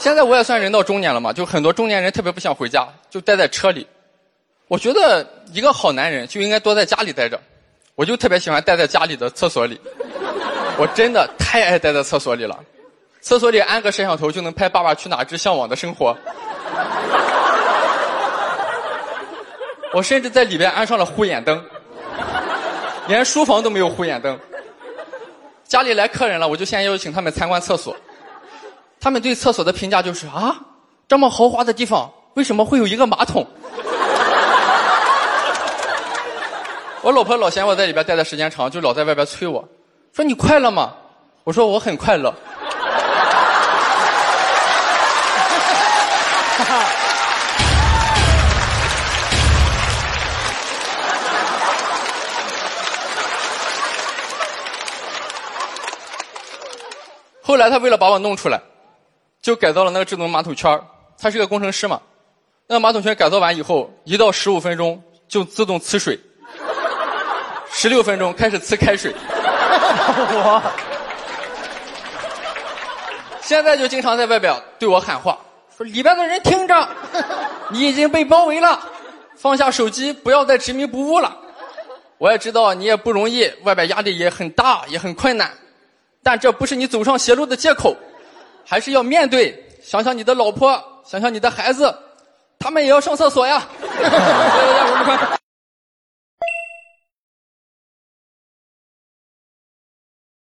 现在我也算人到中年了嘛，就很多中年人特别不想回家，就待在车里。我觉得一个好男人就应该多在家里待着，我就特别喜欢待在家里的厕所里。我真的太爱待在厕所里了，厕所里安个摄像头就能拍《爸爸去哪儿之向往的生活》。我甚至在里边安上了护眼灯，连书房都没有护眼灯。家里来客人了，我就先邀请他们参观厕所。他们对厕所的评价就是啊，这么豪华的地方为什么会有一个马桶？我老婆老嫌我在里边待的时间长，就老在外边催我，说你快乐吗？我说我很快乐。后来他为了把我弄出来，就改造了那个智能马桶圈他是个工程师嘛，那个马桶圈改造完以后，一到十五分钟就自动呲水，十六分钟开始呲开水。我现在就经常在外边对我喊话，说里边的人听着，你已经被包围了，放下手机，不要再执迷不悟了。我也知道你也不容易，外边压力也很大，也很困难。但这不是你走上邪路的借口，还是要面对。想想你的老婆，想想你的孩子，他们也要上厕所呀。